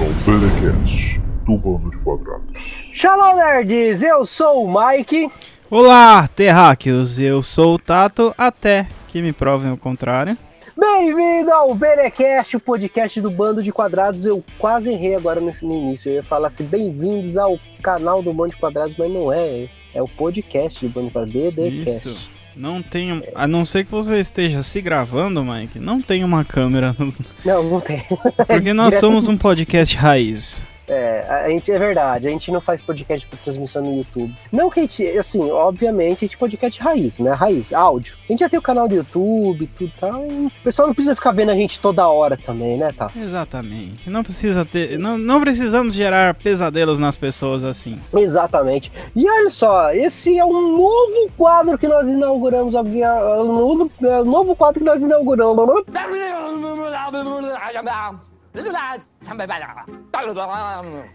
ao Telecast do Bando de Quadrados. Shalom nerds, eu sou o Mike. Olá, terráqueos, eu sou o Tato, até que me provem o contrário. Bem-vindo ao Benecast, o podcast do Bando de Quadrados. Eu quase errei agora no início. Eu ia falar assim, bem-vindos ao canal do Bando de Quadrados, mas não é. É o podcast do Bando de Quadrados, BDcast. Isso. Não tem, a não ser que você esteja se gravando, Mike, não tem uma câmera, nos- Não, não tem. porque nós somos um podcast raiz. É, a gente, é verdade, a gente não faz podcast por transmissão no YouTube. Não que a gente, assim, obviamente, a gente podcast raiz, né? Raiz, áudio. A gente já tem o canal do YouTube, tudo e tal. E o pessoal não precisa ficar vendo a gente toda hora também, né, tá? Exatamente. Não precisa ter, não, não precisamos gerar pesadelos nas pessoas assim. Exatamente. E olha só, esse é um novo quadro que nós inauguramos. alguém- é Um novo, é um novo quadro que nós inauguramos.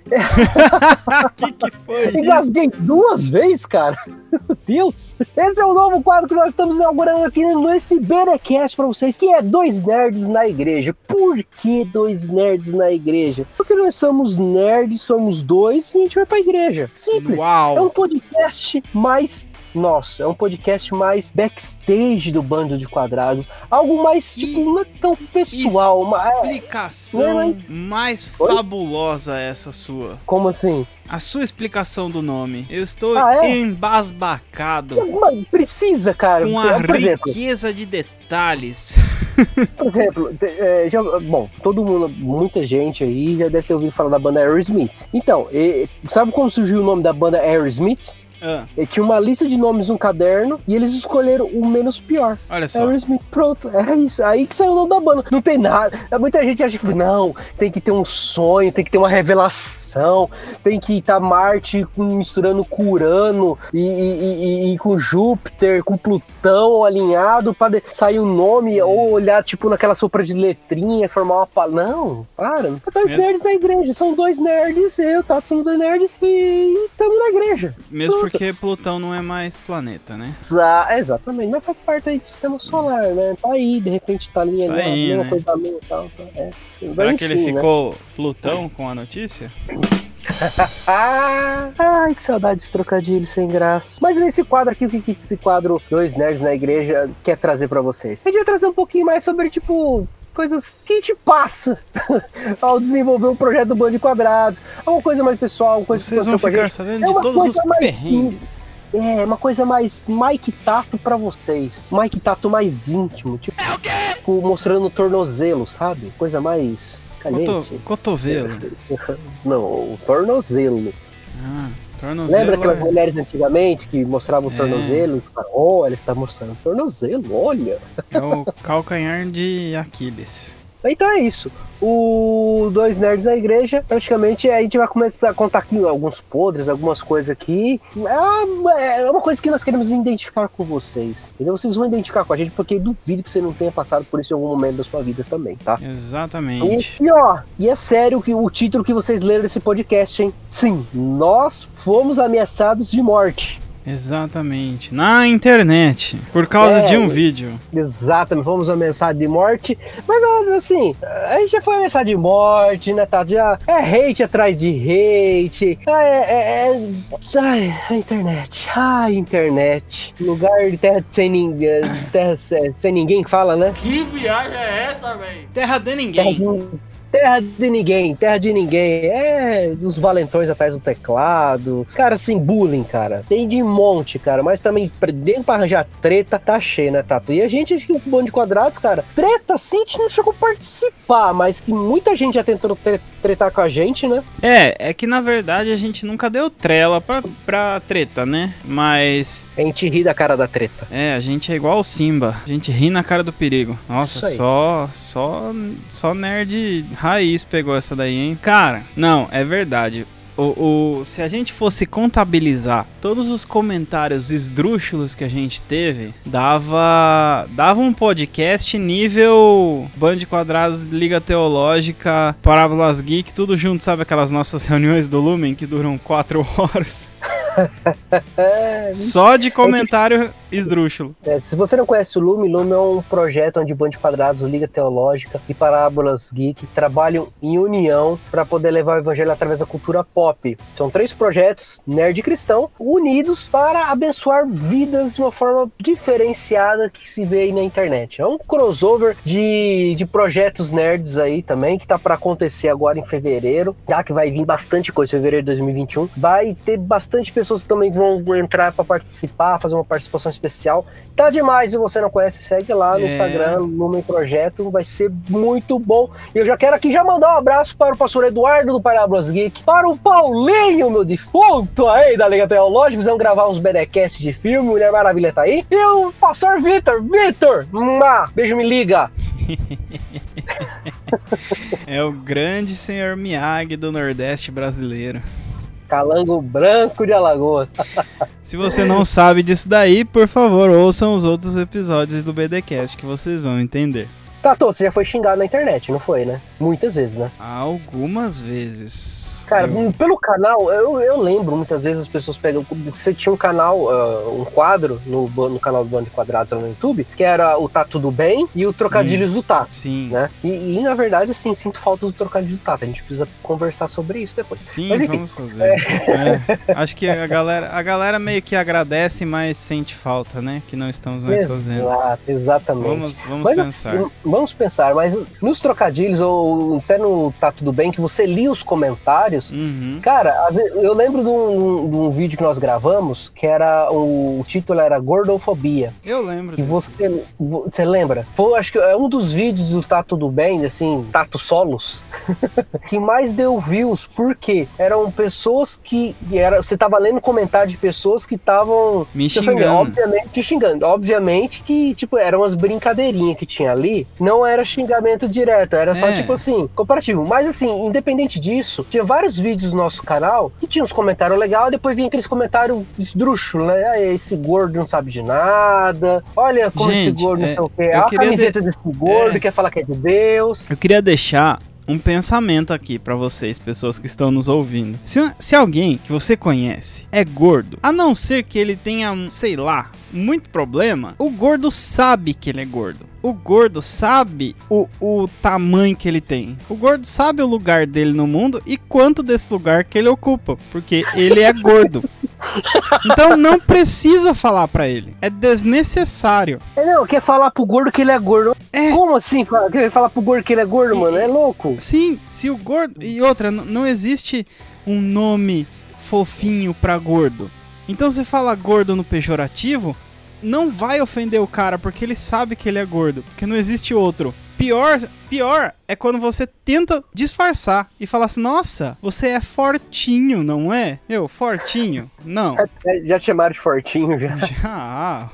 que que foi? isso? Engasguei duas vezes, cara. Meu Deus. Esse é o novo quadro que nós estamos inaugurando aqui nesse Benecast pra vocês, que é Dois Nerds na Igreja. Por que Dois Nerds na Igreja? Porque nós somos nerds, somos dois e a gente vai pra igreja. Simples. Uau. É um podcast mais nosso, é um podcast mais backstage do bando de quadrados. Algo mais, tipo, não é tão pessoal. Mas, é, Explicação mais Oi? fabulosa essa sua. como assim? A sua explicação do nome. Eu estou Ah, é? embasbacado Mas Precisa, cara. com a Por exemplo, riqueza de detalhes. Por exemplo, é, já- bom, todo mundo, muita gente aí já deve ter ouvido falar da banda Aerosmith. Então, e- sabe como surgiu o nome da banda Aerosmith? Ah, E tinha uma lista de nomes no caderno e eles escolheram o menos pior. olha só. Aerosmith, pronto, é isso. Aí que saiu o nome da banda. Não tem nada. Muita gente acha que não, tem que ter um sonho, tem que ter uma revelação, tem que estar Marte misturando com Urano e, e- e- e com Júpiter, com Plutão alinhado para sair um nome ou olhar tipo naquela sopa de letrinha, formar uma palavra. Não, para. Não dois Mesmo. nerds na igreja. São dois nerds, eu, Tato, somos dois nerds e estamos na igreja. Mesmo porque Plutão não é mais planeta, né? Exa- exatamente, mas faz parte aí do sistema solar, né? Tá aí, de repente tá ali, Tá né? aí, mesma né? coisa da Lua e tal. tá, é. Será Mas que ele né? ficou Plutão com a notícia? Ai, que saudade desse trocadilho sem graça. Mas nesse quadro aqui, o que, que esse quadro Dois Nerds na Igreja quer trazer pra vocês? A gente vai trazer um pouquinho mais sobre, tipo, coisas que a gente passa ao desenvolver o projeto do Bando de Quadrados. Alguma coisa mais pessoal, alguma coisa que Vocês vão ficar gente. sabendo É de uma todos os mais perrengues. É, uma coisa mais Mike Tato pra vocês. Mike Tato mais íntimo. Tipo, tipo, mostrando o tornozelo, sabe? Coisa mais Coto- caliente. cotovelo. Não, o tornozelo. Ah, tornozelo. Lembra aquelas é- mulheres antigamente que mostravam o É. tornozelo? E falavam, Olha, você tá mostrando o tornozelo, olha. É o calcanhar de Aquiles. Então é isso. O Dois Nerds na Igreja, praticamente a gente vai começar a contar aqui alguns podres, algumas coisas aqui. É é uma coisa que nós queremos identificar com vocês. Entendeu? Vocês vão identificar com a gente, porque duvido que você não tenha passado por isso em algum momento da sua vida também, tá? Exatamente. E, e ó, e é sério que o título que vocês leram desse podcast, hein? Sim, nós fomos ameaçados de morte. Exatamente. Na internet. Por causa É, de um vídeo. Exatamente, fomos ameaçados de morte. Mas assim, a gente já foi ameaçado de morte, né, tá? Já é hate atrás de hate. É, é, é- ai, a internet. Ai, internet. Lugar de terra de sem ninguém. Terra sem, ninguém que fala, né? Que viagem é essa, velho? Terra de Terra ninguém. de, terra de ninguém, terra de ninguém. É, os valentões atrás do teclado. Cara, assim, bullying, cara. Tem de monte, cara. Mas também, dentro pra arranjar treta, tá cheio, né, Tato? E a gente, o bando de quadrados, cara, treta, assim, a gente não chegou a participar, mas que muita gente já tentou tre- tretar com a gente, né? É, é que na verdade a gente nunca deu trela pra, pra treta, né? Mas. A gente ri da cara da treta. É, a gente é igual o Simba. A gente ri na cara do perigo. Nossa, só. Só. Só nerd raiz pegou essa daí, hein? Cara, não, é verdade. O, o- se a gente fosse contabilizar todos os comentários esdrúxulos que a gente teve, dava dava um podcast nível Band de Quadrados, Liga Teológica, Parábolas Geek, tudo junto, sabe aquelas nossas reuniões do Lumen que duram quatro horas? Só de comentário esdrúxulo. É, se você não conhece o Lume, Lume é um projeto onde Band de Quadrados, Liga Teológica e Parábolas Geek trabalham em união para poder levar o evangelho através da cultura pop. São três projetos nerd e cristão unidos para abençoar vidas de uma forma diferenciada que se vê aí na internet. É um crossover de, de projetos nerds aí também que tá para acontecer agora em fevereiro, tá? Que vai vir bastante coisa em fevereiro de 2021. Vai ter bastante pessoas que também vão entrar para participar, fazer uma participação especial. Tá demais, se você não conhece, segue lá no É. Instagram, no meu projeto, vai ser muito bom. E eu já quero aqui já mandar um abraço para o pastor Eduardo do Parábolas Geek, para o Paulinho, meu defunto aí da Liga Teológica, precisamos gravar uns BDcast de filme, Mulher Maravilha tá aí. E o pastor Vitor, Vitor, beijo, me liga. É o grande senhor Miyagi do Nordeste brasileiro. Calango Branco de Alagoas. Se você não sabe disso daí, por favor, ouçam os outros episódios do BDcast que vocês vão entender. Tato, você já foi xingado na internet, não foi, né? Muitas vezes, né? Algumas vezes. Cara, Eu- pelo canal, eu, eu lembro, muitas vezes as pessoas pegam. Você tinha um canal, ah, um quadro no, no canal do Bando de Quadrados lá no YouTube, que era o Tá Tudo Bem e o Trocadilhos do Tá. Sim. Né? E, e, na verdade, assim, sinto falta do trocadilho do Tata. A gente precisa conversar sobre isso depois. Sim, Mas enfim, vamos fazer. É, Acho que a galera, a galera meio que agradece, mas sente falta, né? Que não estamos mais fazendo. Exato, exatamente. Vamos, vamos Mas, pensar. assim, vamos pensar, mas nos trocadilhos, ou até no Tá Tudo Bem, que você lia os comentários, Uhum. Cara, eu lembro de um, de um vídeo que nós gravamos que era o, o título era Gordofobia. Eu lembro Que desse. você, você lembra? Foi, acho que é um dos vídeos do Tá Tudo Bem, assim, Tato Solos, que mais deu views, porque eram pessoas que. Era, você tava lendo comentário de pessoas que estavam. Me xingando. Obviamente, te xingando. Obviamente que, tipo, eram umas brincadeirinhas que tinha ali. Não era xingamento direto, era só, É. tipo assim, comparativo. Mas, assim, independente disso, tinha vários vídeos no nosso canal que tinha uns comentários legais, depois vinha aqueles comentários esdrúxulos, né? Ah, esse gordo não sabe de nada. Olha como Gente, esse gordo não é, sei o quê. eu A camiseta desse gordo É. quer falar que é de Deus. Eu queria deixar um pensamento aqui pra vocês, pessoas que estão nos ouvindo. Se, se alguém que você conhece é gordo, a não ser que ele tenha, sei lá, muito problema, o gordo sabe que ele é gordo. O gordo sabe o, o tamanho que ele tem. O gordo sabe o lugar dele no mundo e quanto desse lugar que ele ocupa, porque ele é gordo. Então não precisa falar pra ele. É desnecessário. É, não, quer falar pro gordo que ele é gordo. É. Como assim? Quer falar pro gordo que ele é gordo, E- mano? É louco. Sim, se o gordo. E outra, não existe um nome fofinho pra gordo. Então você fala gordo no pejorativo, não vai ofender o cara porque ele sabe que ele é gordo, porque não existe outro. Pior, pior é quando você tenta disfarçar e falar assim: "Nossa, você é fortinho, não é?" Eu, fortinho? Não. É, Já te chamaram de fortinho já. Já,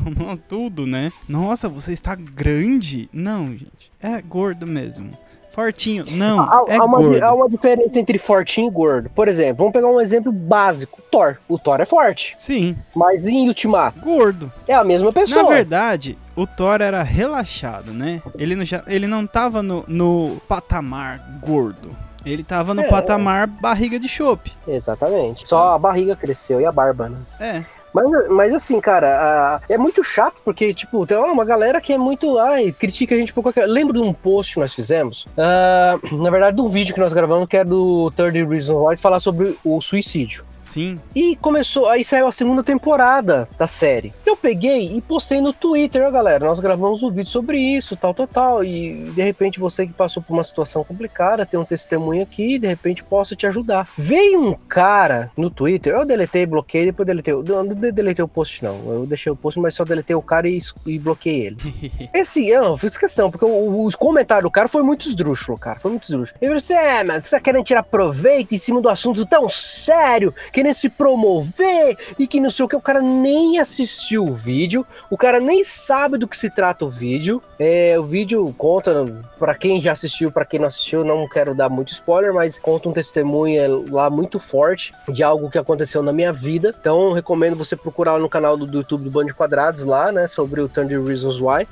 tudo, né? Nossa, você está grande? Não, gente. É gordo mesmo. Fortinho. Não, Há, é há uma, gordo. há uma diferença entre fortinho e gordo. Por exemplo, vamos pegar um exemplo básico. Thor. O Thor é forte, Sim, mas em Ultimato gordo. é a mesma pessoa. Na verdade, o Thor era relaxado, né? Ele não, já, ele não tava no, no patamar gordo. Ele tava no É. patamar barriga de chope. Exatamente. Só a barriga cresceu e a barba, né? É. Mas, mas assim, cara, a- é muito chato porque, tipo, tem uma galera que é muito. Ai, critica a gente por qualquer. Lembro de um post que nós fizemos? Ah, na verdade, de um vídeo que nós gravamos que é do 30 Reasons Why, falar sobre o suicídio. Sim. E começou, aí saiu a segunda temporada da série. Eu peguei e postei no Twitter, ó, galera, nós gravamos um vídeo sobre isso, tal, tal, tal. E de repente você que passou por uma situação complicada, tem um testemunho aqui, de repente posso te ajudar. Veio um cara no Twitter, eu deletei, bloqueei, depois deletei. Eu não de- deletei o post, não. Eu deixei o post, mas só deletei o cara e, e bloqueei ele. Esse, eu não fiz questão, porque o- os comentários do cara foi muito esdrúxulo, cara. Foi muito esdrúxulo. Ele falou assim: é, mas você tá querendo tirar proveito em cima do assunto tão sério, querendo se promover e que não sei o que. O cara nem assistiu o vídeo, o cara nem sabe do que se trata o vídeo. É, o vídeo conta, pra quem já assistiu, pra quem não assistiu, não quero dar muito spoiler, mas conta um testemunho lá muito forte de algo que aconteceu na minha vida. Então, recomendo você procurar no canal do, do YouTube do Band de Quadrados lá, né, sobre o Thunder Reasons Why.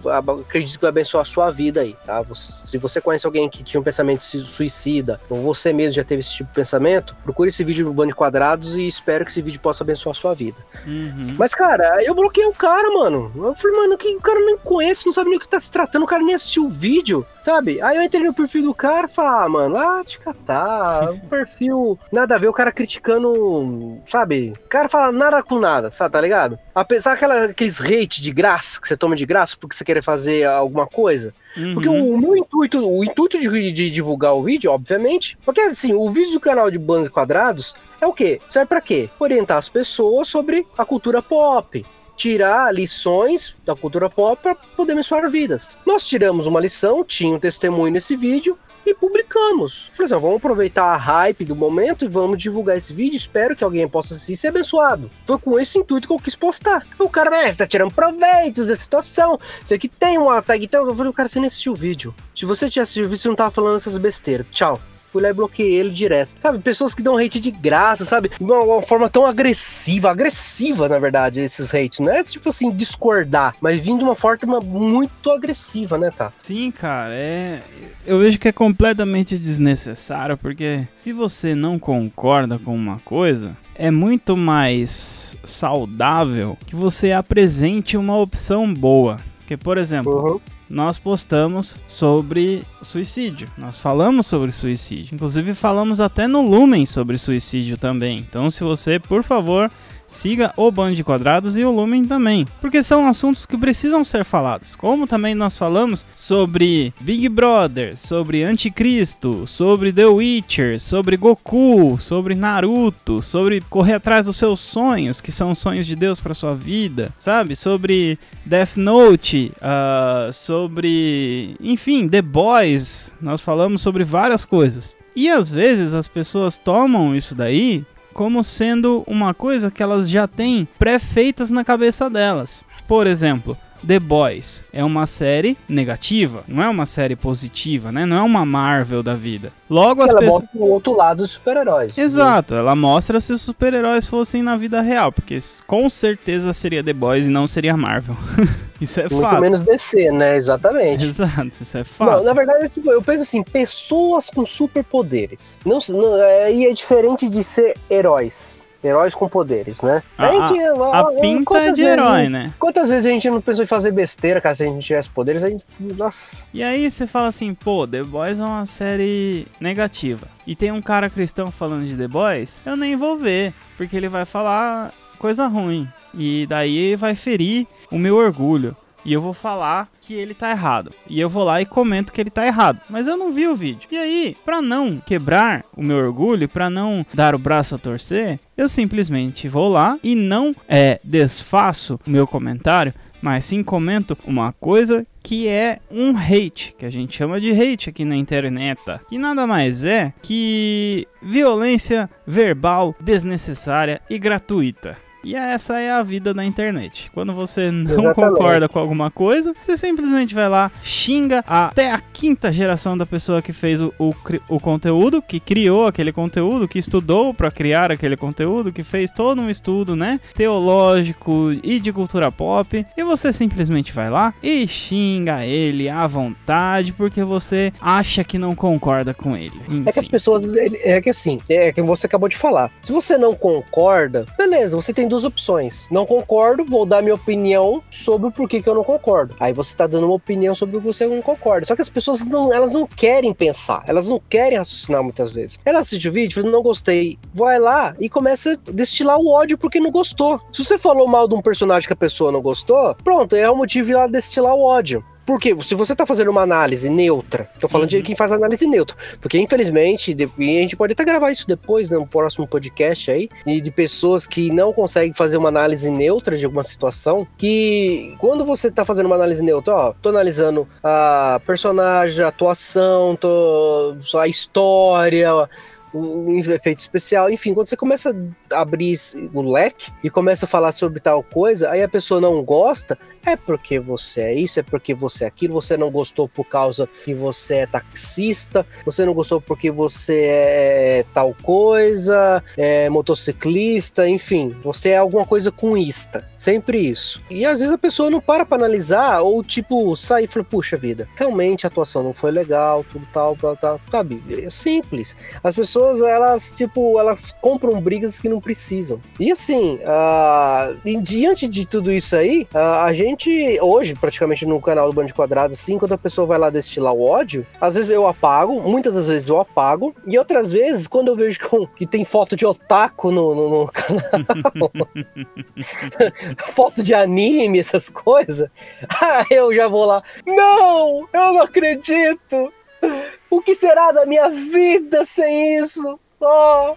Acredito que vai abençoar a sua vida aí, tá? Se você conhece alguém que tinha um pensamento su- suicida, ou você mesmo já teve esse tipo de pensamento, procure esse vídeo do Band de quadrados e espero que esse vídeo possa abençoar a sua vida. Uhum. Mas, cara, eu bloqueei o cara, mano. Eu falei, mano, que o cara nem conhece, não sabe nem o que tá se tratando, o cara nem assistiu o vídeo, sabe? Aí eu entrei no perfil do cara e falei, ah, mano, ah, te catar, o perfil, nada a ver, o cara criticando, sabe? O cara fala nada com nada, sabe, tá ligado? Apesar aquela, aqueles hate de graça que você toma de graça porque você quer fazer alguma coisa. Porque Uhum. o, o meu intuito, o intuito de, de divulgar o vídeo, obviamente, porque assim, o vídeo do canal de Bandos Quadrados é o quê? Serve pra quê? Orientar as pessoas sobre a cultura pop. Tirar lições da cultura pop para poder mensurar vidas. Nós tiramos uma lição, tinha um testemunho nesse vídeo e publicamos. Falei assim, ó, vamos aproveitar a hype do momento e vamos divulgar esse vídeo. Espero que alguém possa assistir e ser abençoado. Foi com esse intuito que eu quis postar. O cara, né, você tá tirando proveitos da situação. Você aqui tem uma tag, então eu falei, cara, você nem assistiu o vídeo. Se você tinha assistido o vídeo, você não tava falando essas besteiras. Tchau. Fui lá e bloqueei ele direto. Sabe, pessoas que dão hate de graça, sabe? De uma, uma forma tão agressiva, agressiva, na verdade, esses hates. Não é tipo assim, discordar, mas vindo de uma forma muito agressiva, né, tá? Sim, cara, é. Eu vejo que é completamente desnecessário, porque se você não concorda com uma coisa, é muito mais saudável que você apresente uma opção boa. Porque, por exemplo, Uhum. Nós postamos sobre suicídio. Nós falamos sobre suicídio. Inclusive, falamos até no Lumen sobre suicídio também. Então, se você, por favor, siga o Bando de Quadrados e o Lumen também. Porque são assuntos que precisam ser falados. Como também nós falamos sobre Big Brother, sobre Anticristo, sobre The Witcher, sobre Goku, sobre Naruto, sobre correr atrás dos seus sonhos, que são sonhos de Deus para sua vida, sabe? Sobre Death Note, ah, sobre. Enfim, The Boys. Nós falamos sobre várias coisas. E às vezes as pessoas tomam isso daí como sendo uma coisa que elas já têm pré-feitas na cabeça delas. Por exemplo, The Boys é uma série negativa, não é uma série positiva, né? Não é uma Marvel da vida. Logo as Ela pessoas. mostra o outro lado dos super-heróis. Exato, ela mostra se os super-heróis fossem na vida real, porque com certeza seria The Boys e não seria Marvel. isso é Muito fato. menos DC, né? Exatamente. Exato, isso é Não, fato. na verdade, tipo, eu penso assim, pessoas com superpoderes. Não, não, é, e é diferente de ser heróis. Heróis com poderes, né? A- A pinta é de herói, né? Quantas vezes a gente não pensou em fazer besteira, cara, se a gente tivesse poderes, a gente. Nossa. E aí você fala assim, pô, The Boys é uma série negativa. E tem um cara cristão falando de The Boys, eu nem vou ver, porque ele vai falar coisa ruim. E daí vai ferir o meu orgulho. E eu vou falar que ele tá errado. E eu vou lá e comento que ele tá errado. Mas eu não vi o vídeo. E aí, pra não quebrar o meu orgulho, pra não dar o braço a torcer, eu simplesmente vou lá e não é, desfaço o meu comentário, mas sim comento uma coisa que é um hate, que a gente chama de hate aqui na internet, que nada mais é que violência verbal desnecessária e gratuita. E essa é a vida da internet. Quando você não Exatamente. concorda com alguma coisa, você simplesmente vai lá, xinga até a quinta geração da pessoa que fez o, o, o conteúdo, que criou aquele conteúdo, que estudou para criar aquele conteúdo, que fez todo um estudo, né, teológico e de cultura pop, e você simplesmente vai lá e xinga ele à vontade porque você acha que não concorda com ele. É que as Enfim. pessoas. É que assim, é que você acabou de falar. Se você não concorda, beleza, você tem duas opções. Não concordo, vou dar minha opinião sobre o porquê que eu não concordo. Aí você tá dando uma opinião sobre o que você não concorda. Só que as pessoas não, elas não querem pensar, elas não querem raciocinar muitas vezes. Ela assiste o vídeo, não gostei, vai lá e começa a destilar o ódio porque não gostou. Se você falou mal de um personagem que a pessoa não gostou, pronto, é o motivo de ela destilar o ódio. Porque se você tá fazendo uma análise neutra, tô falando de Uhum. quem faz análise neutra, porque infelizmente, de- e a gente pode até gravar isso depois, né, no próximo podcast aí, e de pessoas que não conseguem fazer uma análise neutra de alguma situação, que quando você tá fazendo uma análise neutra, ó, tô analisando a personagem, a atuação, tô, a história, o efeito especial, enfim, quando você começa a abrir o leque e começa a falar sobre tal coisa, aí a pessoa não gosta, é porque você é isso, é porque você é aquilo, você não gostou por causa que você é taxista, você não gostou porque você é tal coisa, é motociclista, enfim, você é alguma coisa com ista, sempre isso. E às vezes a pessoa não para pra analisar, ou tipo, sai e fala, puxa vida, realmente a atuação não foi legal, tudo tal, tal, tal, sabe? É simples. As pessoas pessoas, elas, tipo, elas compram brigas que não precisam. E assim, uh, em diante de tudo isso aí, uh, a gente, hoje, praticamente no canal do Band Quadrado, assim, quando a pessoa vai lá destilar o ódio, às vezes eu apago, muitas das vezes eu apago, e outras vezes, quando eu vejo que, que tem foto de otaku no, no, no canal, foto de anime, essas coisas, eu já vou lá, não, eu não acredito, o que será da minha vida sem isso? Oh,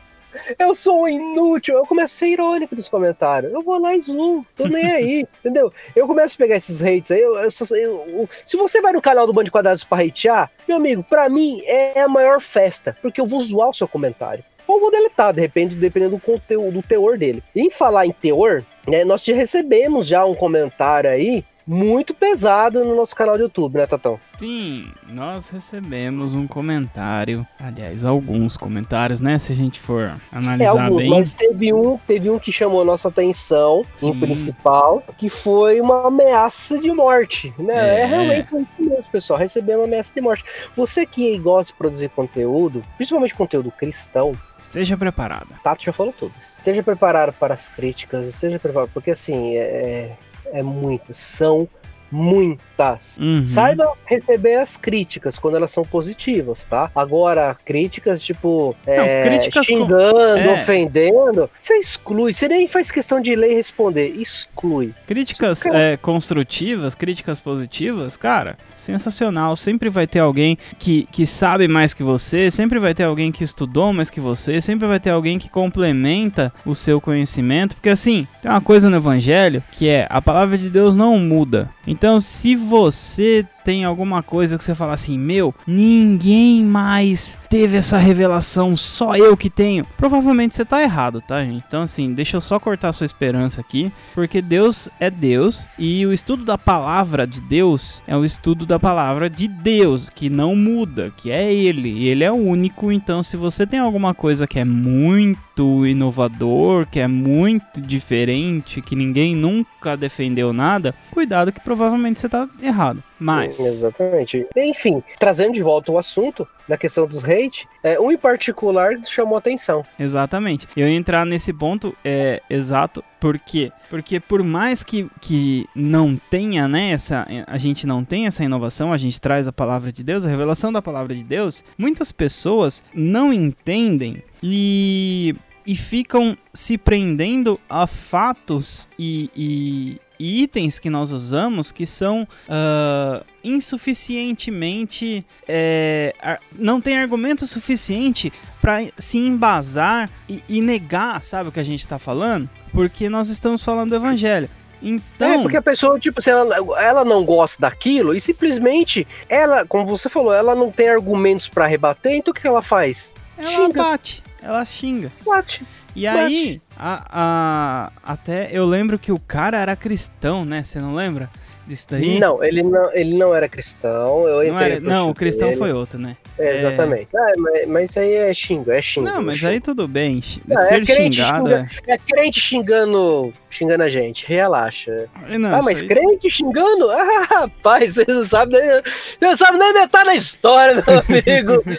eu sou um inútil. Eu começo a ser irônico nos comentários. Eu vou lá e zoom. Tô nem aí. entendeu? Eu começo a pegar esses hates aí. Eu, eu, eu, se você vai no canal do Band de Quadrados pra hatear, meu amigo, pra mim é a maior festa. Porque eu vou zoar o seu comentário. Ou vou deletar, de repente, dependendo do conteúdo, do teor dele. E em falar em teor, né, nós já recebemos já um comentário aí muito pesado no nosso canal do YouTube, né, Tatão? Sim, nós recebemos um comentário, aliás, alguns comentários, né, se a gente for analisar é, alguns, bem. Mas teve um, teve um que chamou nossa atenção, Sim. em principal, que foi uma ameaça de morte, né? É, é realmente isso mesmo, pessoal, receber uma ameaça de morte. Você que gosta de produzir conteúdo, principalmente conteúdo cristão, Esteja preparado. Tato já falou tudo. Esteja preparado para as críticas, esteja preparado, porque assim, é, é muitas, são muitas. Uhum. Saiba receber as críticas quando elas são positivas, tá? Agora, críticas tipo Não, é, críticas xingando, com... é. ofendendo, você exclui. Você nem faz questão de ler e responder, exclui. Críticas é, construtivas, críticas positivas, cara, sensacional. Sempre vai ter alguém que, que sabe mais que você, sempre vai ter alguém que estudou mais que você, sempre vai ter alguém que complementa o seu conhecimento, porque assim, tem uma coisa no evangelho que é a palavra de Deus não muda. Então, se você tem alguma coisa que você fala assim, meu, ninguém mais teve essa revelação, só eu que tenho. Provavelmente você tá errado, tá, gente? Então, assim, deixa eu só cortar sua esperança aqui, porque Deus é Deus e o estudo da palavra de Deus é o estudo da palavra de Deus, que não muda, que é Ele. Ele é o único, então, se você tem alguma coisa que é muito inovador, que é muito diferente, que ninguém nunca defendeu nada, cuidado que provavelmente você tá errado. Mas. Exatamente. Enfim, trazendo de volta o assunto da questão dos hate, é, um em particular chamou atenção. Exatamente. Eu ia entrar nesse ponto é, exato. Por quê? Porque por mais que, que não tenha, né, essa, a gente não tem essa inovação, a gente traz a palavra de Deus, a revelação da palavra de Deus, muitas pessoas não entendem e, e ficam se prendendo a fatos e, e itens que nós usamos que são uh, insuficientemente. É, não tem argumento suficiente para se embasar e, e, negar, sabe o que a gente está falando? Porque nós estamos falando do evangelho. Então... É, porque a pessoa, tipo, se ela, ela não gosta daquilo e simplesmente ela, como você falou, ela não tem argumentos para rebater, então o que ela faz? Ela xinga. bate, ela xinga. Bate. E aí, a, a, até eu lembro que o cara era cristão, né? Você não lembra? disso daí? Não, ele não, ele não era cristão. Eu não, era, não o cristão dele. foi outro, né? É, exatamente. É... Ah, mas, mas, isso aí é xingo, é xingo. Não, mas xingo. aí tudo bem. Não, Ser é crente xingado xinga, é... é crente xingando, xingando a gente. Relaxa. Não, ah, mas aí... crente xingando? Ah, rapaz, vocês não sabem nem, não sabem nem metade da história, meu amigo.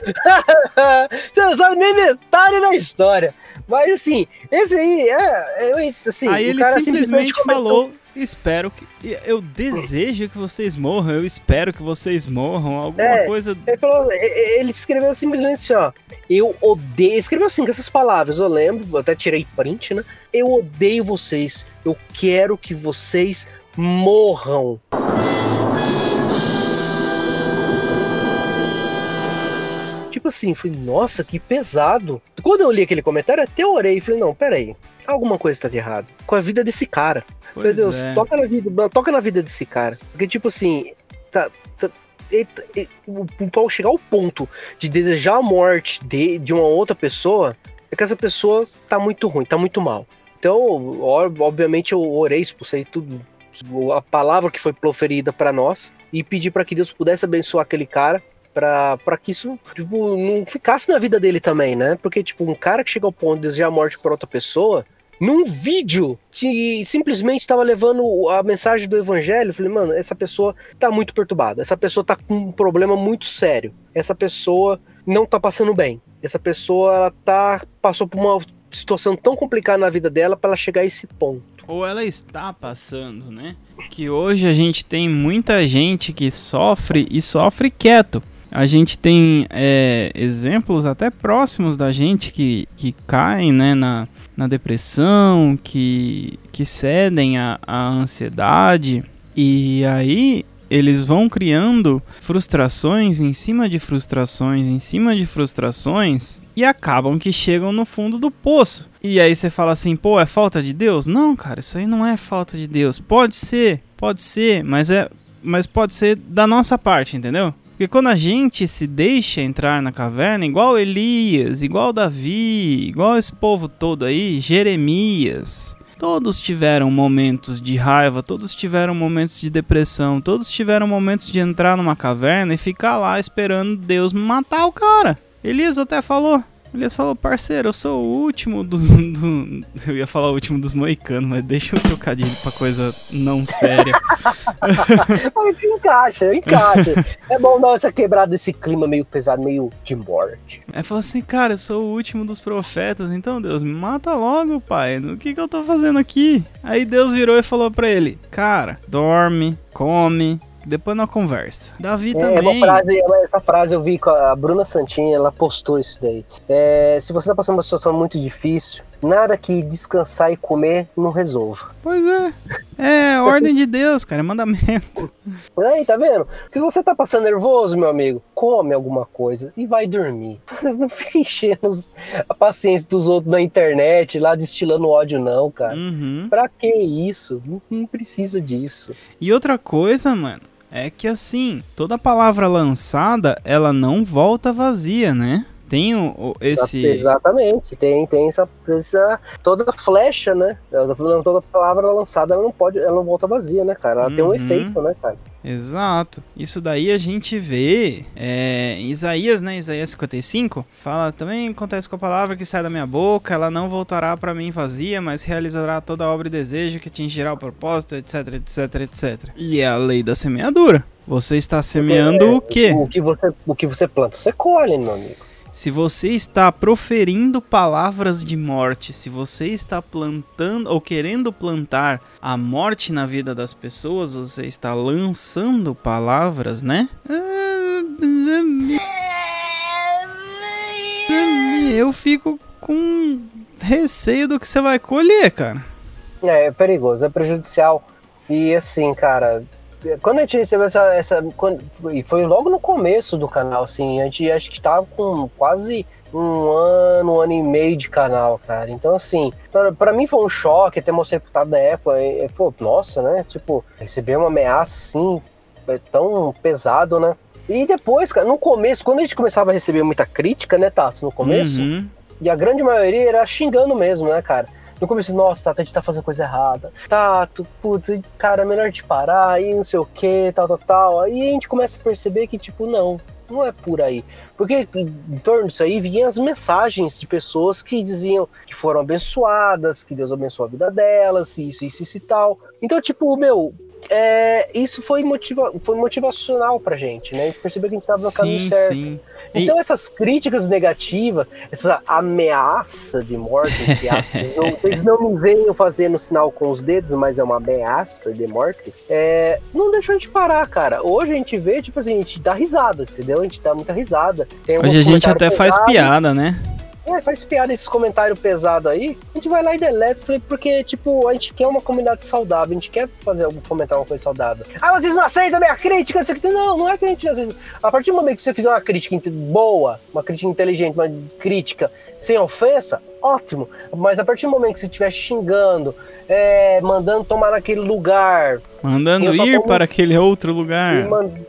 Você não sabe nem metade da história. Mas assim, esse aí é. é assim, aí ele simplesmente, simplesmente falou Espero que. Eu desejo que vocês morram, eu espero que vocês morram, alguma é, coisa. Ele falou, ele escreveu simplesmente assim, ó. Eu odeio. Escreveu assim com essas palavras, eu lembro, eu até tirei print, né? Eu odeio vocês. Eu quero que vocês morram. Tipo assim, falei, nossa, que pesado. Quando eu li aquele comentário, até orei e falei, não, peraí, alguma coisa tá de errado com a vida desse cara. Meu Deus, é. toca, na vida, toca na vida desse cara. Porque, tipo assim, tá, tá chegar ao ponto de desejar a morte de, de uma outra pessoa, é que essa pessoa tá muito ruim, tá muito mal. Então, obviamente, eu orei, expulsei tudo, a palavra que foi proferida para nós e pedi para que Deus pudesse abençoar aquele cara para que isso tipo, não ficasse na vida dele também, né? Porque, tipo, um cara que chega ao ponto de desejar a morte para outra pessoa, num vídeo que simplesmente estava levando a mensagem do evangelho, eu falei, mano, essa pessoa tá muito perturbada, essa pessoa tá com um problema muito sério, essa pessoa não tá passando bem. Essa pessoa ela tá passou por uma situação tão complicada na vida dela para ela chegar a esse ponto. Ou ela está passando, né? Que hoje a gente tem muita gente que sofre e sofre quieto. A gente tem é, exemplos até próximos da gente que, que caem né, na, na depressão, que, que cedem à, à ansiedade. E aí eles vão criando frustrações em cima de frustrações, em cima de frustrações e acabam que chegam no fundo do poço. E aí você fala assim, pô, é falta de Deus? Não, cara, isso aí não é falta de Deus. Pode ser, pode ser, mas é, mas pode ser da nossa parte, entendeu? Porque quando a gente se deixa entrar na caverna, igual Elias, igual Davi, igual esse povo todo aí, Jeremias, Todos tiveram momentos de raiva, todos tiveram momentos de depressão, todos tiveram momentos de entrar numa caverna e ficar lá esperando Deus matar o cara. Elias até falou: Elias falou, parceiro, eu sou o último dos. Do... Eu ia falar o último dos moicanos, mas deixa eu trocadilho pra coisa não séria. mas encaixa, encaixa. é bom dar essa quebrada desse clima meio pesado, meio de morte. É falou assim, cara, eu sou o último dos profetas, então Deus, me mata logo, pai. O que, que eu tô fazendo aqui? Aí Deus virou e falou pra ele: Cara, dorme, come, depois na conversa. Davi é, também. Frase, essa frase eu vi com a Bruna Santinha, ela postou isso daí. É, se você tá passando uma situação muito difícil, nada que descansar e comer não resolva. Pois é. É ordem de Deus, cara, é mandamento. Aí, tá vendo? Se você tá passando nervoso, meu amigo, come alguma coisa e vai dormir. Não fica enchendo a paciência dos outros na internet, lá destilando ódio, não, cara. Uhum. Pra que isso? Não, não precisa disso. E outra coisa, mano é que assim, toda palavra lançada, ela não volta vazia, né? Tem o, esse. Exatamente, tem, tem essa, essa. Toda flecha, né? Toda palavra lançada, ela não pode. Ela não volta vazia, né, cara? Ela uhum. tem um uhum. efeito, né, cara? Exato. Isso daí a gente vê é, em Isaías, né? Isaías 55, fala também acontece com a palavra que sai da minha boca, ela não voltará para mim vazia, mas realizará toda a obra e desejo que atingirá o propósito, etc, etc, etc. E é a lei da semeadura. Você está semeando é, o quê? O que você, o que você planta, você colhe, meu amigo. Se você está proferindo palavras de morte, se você está plantando ou querendo plantar a morte na vida das pessoas, você está lançando palavras, né? Eu fico com receio do que você vai colher, cara. É, é perigoso, é prejudicial. E assim, cara, quando a gente recebeu essa. essa quando, e foi logo no começo do canal, assim, a gente acho que estava com quase um ano, um ano e meio de canal, cara. Então, assim, para mim foi um choque até mostrei reputado na época. E, e, pô, nossa, né? Tipo, receber uma ameaça assim, é tão pesado, né? E depois, cara, no começo, quando a gente começava a receber muita crítica, né, Tato, no começo, uhum. e a grande maioria era xingando mesmo, né, cara? No começo, nossa, Tato, a gente tá fazendo coisa errada. Tato, putz, cara, é melhor te parar e não sei o que, tal, tal, tal. Aí a gente começa a perceber que, tipo, não, não é por aí. Porque em torno disso aí vinham as mensagens de pessoas que diziam que foram abençoadas, que Deus abençoou a vida delas, isso, isso, isso e tal. Então, tipo, meu, é, isso foi, motiva foi motivacional pra gente, né? A gente percebeu que a gente tava no caminho certo. Sim. Então, essas críticas negativas, essa ameaça de morte, entre aspas, não, vocês não me venham fazendo sinal com os dedos, mas é uma ameaça de morte, é, não deixa a gente parar, cara. Hoje a gente vê, tipo assim, a gente dá risada, entendeu? A gente dá muita risada. Hoje a gente até faz piada, né? É, faz piada esses comentários pesados aí, a gente vai lá e deleta, porque, tipo, a gente quer uma comunidade saudável, a gente quer fazer algum comentar uma coisa saudável. Ah, vocês não aceitam minha crítica? Não, não é que a gente aceita. A partir do momento que você fizer uma crítica boa, uma crítica inteligente, uma crítica sem ofensa, ótimo. Mas a partir do momento que você estiver xingando, é, mandando tomar naquele lugar. Mandando ir para aquele outro lugar.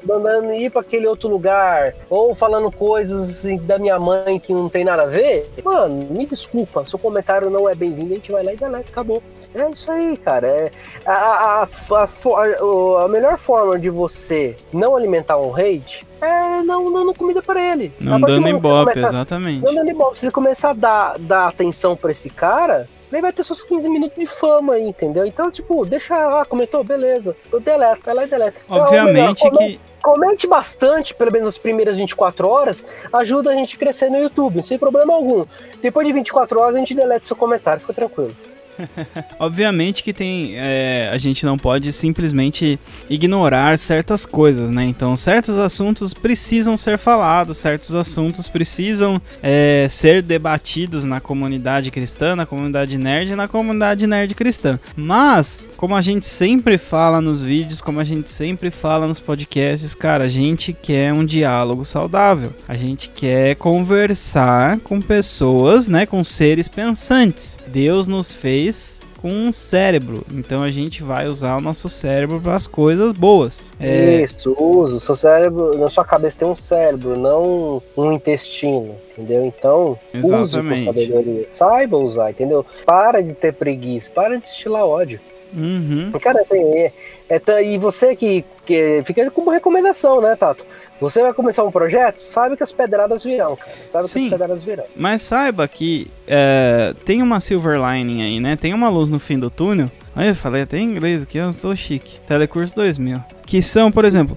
Mandando ir para aquele outro lugar. Ou falando coisas assim, da minha mãe que não tem nada a ver. Mano, me desculpa, seu comentário não é bem-vindo, a gente vai lá e deleta, acabou. É isso aí, cara. É, a, a, a, a, melhor forma de você não alimentar um hate é não dando comida para ele. Não dando ibope, exatamente. Não dando ibope. Se você começar a dar, dar atenção para esse cara, ele vai ter seus 15 minutos de fama aí, entendeu? Então, tipo, deixa, ah, comentou, beleza. Eu deleto, ela deleta. Obviamente então, que Comente bastante, pelo menos as primeiras 24 horas, ajuda a gente a crescer no YouTube, sem problema algum. Depois de 24 horas a gente deleta seu comentário, fica tranquilo. Obviamente que tem. É, a gente não pode simplesmente ignorar certas coisas, né? Então, certos assuntos precisam ser falados, certos assuntos precisam é, ser debatidos na comunidade cristã, na comunidade nerd e na comunidade nerd cristã. Mas, como a gente sempre fala nos vídeos, como a gente sempre fala nos podcasts, cara, a gente quer um diálogo saudável. A gente quer conversar com pessoas, né? Com seres pensantes. Deus nos fez com um cérebro. Então a gente vai usar o nosso cérebro para as coisas boas. É... Isso, usa. O seu cérebro, na sua cabeça tem um cérebro, não um intestino, entendeu? Então, Exatamente. use com sabedoria. Saiba usar, entendeu? Para de ter preguiça, para de estilar ódio. Uhum. Cara, assim, é, é, e você que, que fica como recomendação, né, Tato? Você vai começar um projeto, sabe que as pedradas virão, cara. Sabe Sim, que as pedradas virão. Mas saiba que é, tem uma silver lining aí, né? Tem uma luz no fim do túnel. Aí eu falei até em inglês aqui, eu sou chique. Telecurso 2000. Que são, por exemplo,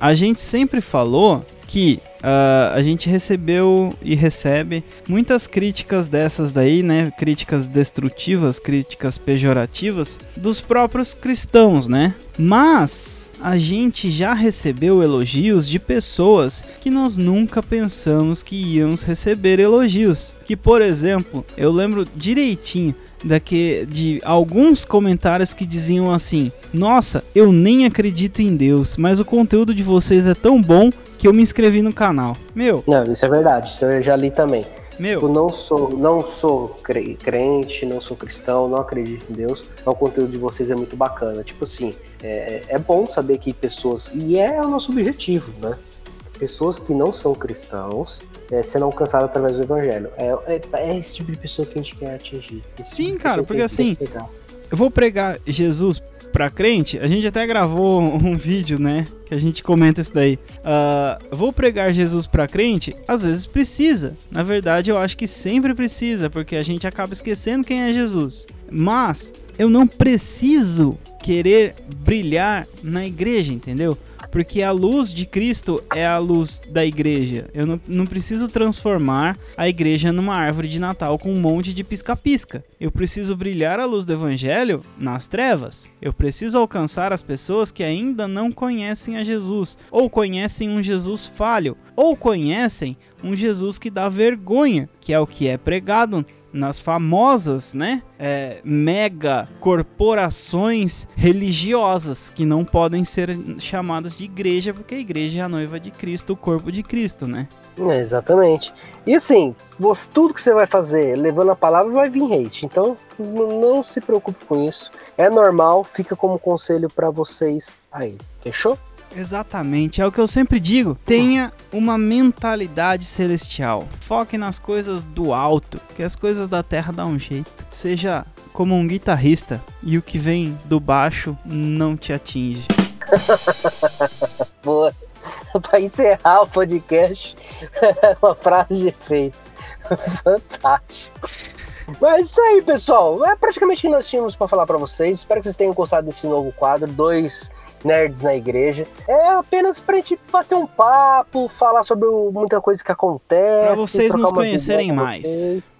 a gente sempre falou que uh, a gente recebeu e recebe muitas críticas dessas daí, né? Críticas destrutivas, críticas pejorativas dos próprios cristãos, né? Mas a gente já recebeu elogios de pessoas que nós nunca pensamos que íamos receber elogios. Que, por exemplo, eu lembro direitinho daqui de alguns comentários que diziam assim: "Nossa, eu nem acredito em Deus, mas o conteúdo de vocês é tão bom que eu me inscrevi no canal". Meu. Não, isso é verdade. Isso eu já li também. Meu. Eu não sou, não sou crente, não sou cristão, não acredito em Deus. Mas o conteúdo de vocês é muito bacana. Tipo assim, é, é bom saber que pessoas. E é o nosso objetivo, né? Pessoas que não são cristãos é, sendo alcançadas através do evangelho. É, é, é, esse tipo de pessoa que a gente quer atingir. Sim, tipo cara, porque assim. Eu vou pregar Jesus pra crente, a gente até gravou um vídeo, né? Que a gente comenta isso daí. Uh, vou pregar Jesus pra crente? Às vezes precisa. Na verdade, eu acho que sempre precisa, porque a gente acaba esquecendo quem é Jesus. Mas eu não preciso querer brilhar na igreja, entendeu? Porque a luz de Cristo é a luz da igreja. Eu não, não preciso transformar a igreja numa árvore de Natal com um monte de pisca-pisca. Eu preciso brilhar a luz do evangelho nas trevas. Eu preciso alcançar as pessoas que ainda não conhecem a Jesus, ou conhecem um Jesus falho, ou conhecem um Jesus que dá vergonha, que é o que é pregado nas famosas, né, é, mega corporações religiosas que não podem ser chamadas de igreja porque a igreja é a noiva de Cristo, o corpo de Cristo, né? É, exatamente. E assim, você, tudo que você vai fazer levando a palavra vai vir hate. Então não se preocupe com isso. É normal, fica como conselho para vocês aí. Fechou? Exatamente, é o que eu sempre digo. Tenha uma mentalidade celestial. Foque nas coisas do alto, que as coisas da terra dão um jeito. Seja como um guitarrista e o que vem do baixo não te atinge. Boa. Para encerrar o podcast, uma frase de efeito. Fantástico. Mas é isso aí, pessoal. É praticamente o que nós tínhamos para falar para vocês. Espero que vocês tenham gostado desse novo quadro. Dois nerds na igreja. É apenas pra gente bater um papo, falar sobre muita coisa que acontece. Pra vocês nos conhecerem mais.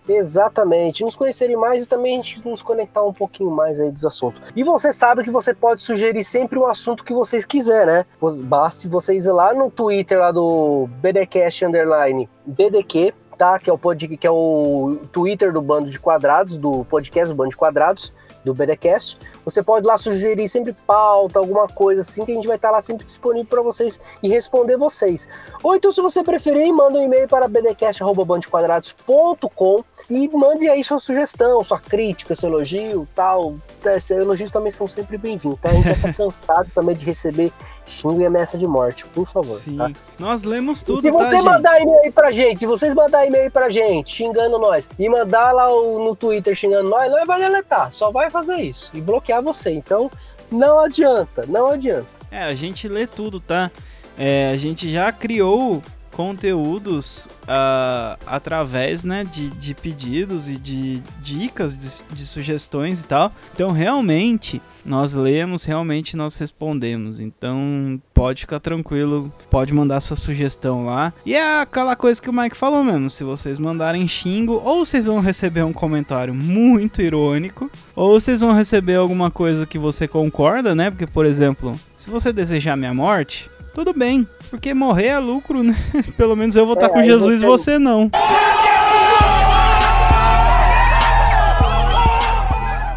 Exatamente, nos conhecerem mais e também a gente nos conectar um pouquinho mais aí dos assuntos. E você sabe que você pode sugerir sempre um assunto que você quiser, né? Basta vocês ir lá no Twitter lá do BDcast underline BDQ, tá? Que é o pod, que é o Twitter do Bando de Quadrados, do podcast do Bando de Quadrados do BDcast. Você pode lá sugerir sempre pauta, alguma coisa assim, que a gente vai estar lá sempre disponível para vocês e responder vocês. Ou então, se você preferir, manda um e-mail para bdcast.bandequadrados.com e mande aí sua sugestão, sua crítica, seu elogio, tal. Esses elogios também são sempre bem-vindos, tá? A gente já tá cansado também de receber xingo e ameaça de morte, por favor. Sim. Tá? Nós lemos tudo, e se você tá, mandar e-mail pra gente, se vocês mandarem e-mail pra gente, xingando nós, e mandar lá no Twitter xingando nós, não vai deletar, só vai fazer isso e bloquear você. Então, não adianta, não adianta. É, a gente lê tudo, tá? É, a gente já criou conteúdos uh, através né, de, de, pedidos e de dicas, de, de, sugestões e tal. Então, realmente, nós lemos, realmente nós respondemos. Então, pode ficar tranquilo, pode mandar sua sugestão lá. E é aquela coisa que o Mike falou mesmo, se vocês mandarem xingo, ou vocês vão receber um comentário muito irônico, ou vocês vão receber alguma coisa que você concorda, né? Porque, por exemplo, se você desejar minha morte, tudo bem, porque morrer é lucro, né? Pelo menos eu vou estar É, com Jesus e você- você não.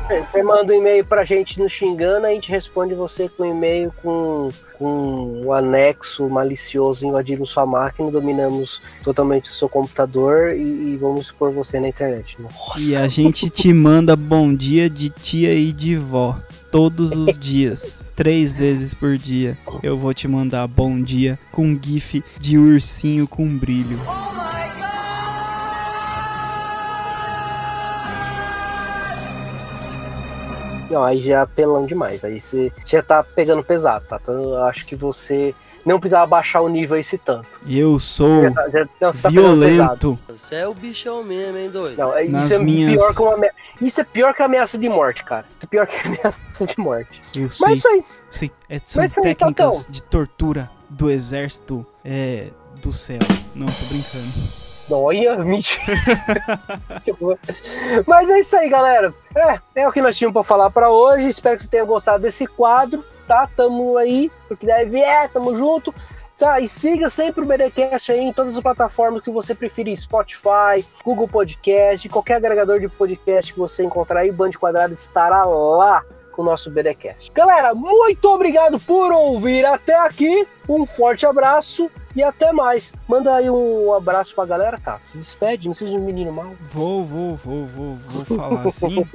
É, Você manda um e-mail pra gente no Xingana, a gente responde você com um e-mail com, com um anexo malicioso, invadimos sua máquina, dominamos totalmente o seu computador e, e vamos expor você na internet. Nossa, E a gente te manda bom dia de tia e de vó. Todos os dias. Três vezes por dia. Eu vou te mandar bom dia com um gif de ursinho com brilho. não, aí já é apelão demais. Aí você já tá pegando pesado, tá? Então eu acho que você não precisava baixar o nível esse tanto. Eu sou Já tá, já, não, você tá violento. Você é o bichão mesmo, hein, doido? Não, é- Nas isso é minhas- pior que uma ame- Isso é pior que ameaça de morte, cara. É pior que ameaça de morte. Eu Mas sei, isso aí, sei. É, são Mas isso aí, técnicas Tatão. de tortura do exército é, do céu. Não, tô brincando. Olha, mentira. Mas é isso aí, galera. É, é o que nós tínhamos pra falar pra hoje. Espero que você tenha gostado desse quadro, tá? Tamo aí, porque deve é, tamo junto. Tá, e siga sempre o BDcast aí em todas as plataformas que você preferir, Spotify, Google Podcast, qualquer agregador de podcast que você encontrar aí, Band Quadrado estará lá com o nosso BDcast. Galera, muito obrigado por ouvir até aqui. Um forte abraço e até mais. Manda aí um abraço pra galera, tá? Despede, não seja um menino mal. Vou, vou, vou, vou, vou falar assim.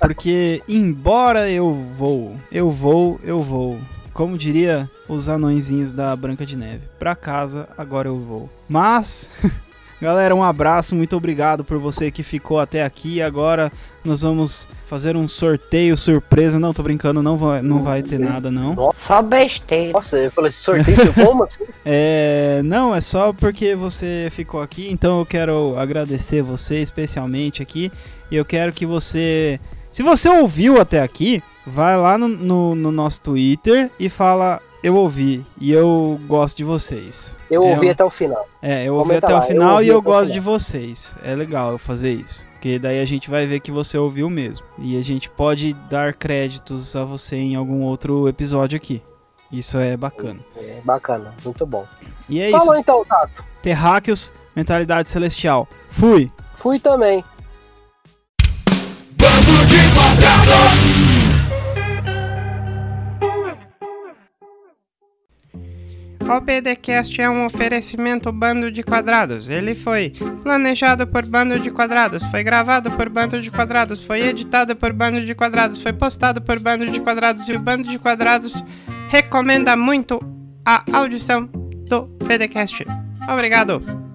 Porque embora eu vou, eu vou, eu vou. Como diria os anõezinhos da Branca de Neve. Pra casa, agora eu vou. Mas, galera, um abraço, muito obrigado por você que ficou até aqui. Agora nós vamos fazer um sorteio surpresa. Não, tô brincando, não vai, não vai ter nada, não. Só besteira. Nossa, eu falei, sorteio seu como assim? É, não, é só porque você ficou aqui, então eu quero agradecer você especialmente aqui. E eu quero que você. Se você ouviu até aqui, vai lá no, no, no nosso Twitter e fala. Eu ouvi e eu gosto de vocês. Eu É, ouvi eu- até o final. É, eu ouvi Comenta até lá, o eu final ouvi e eu gosto de vocês. É legal eu fazer isso. Porque daí a gente vai ver que você ouviu mesmo. E a gente pode dar créditos a você em algum outro episódio aqui. Isso é bacana. É, bacana, muito bom. E é isso. Falou então, Tato. Terráqueos, mentalidade celestial. Fui! Fui também. O BDcast é um oferecimento Bando de Quadrados. Ele foi planejado por Bando de Quadrados, foi gravado por Bando de Quadrados, foi editado por Bando de Quadrados, foi postado por Bando de Quadrados e o Bando de Quadrados recomenda muito a audição do BDcast. Obrigado!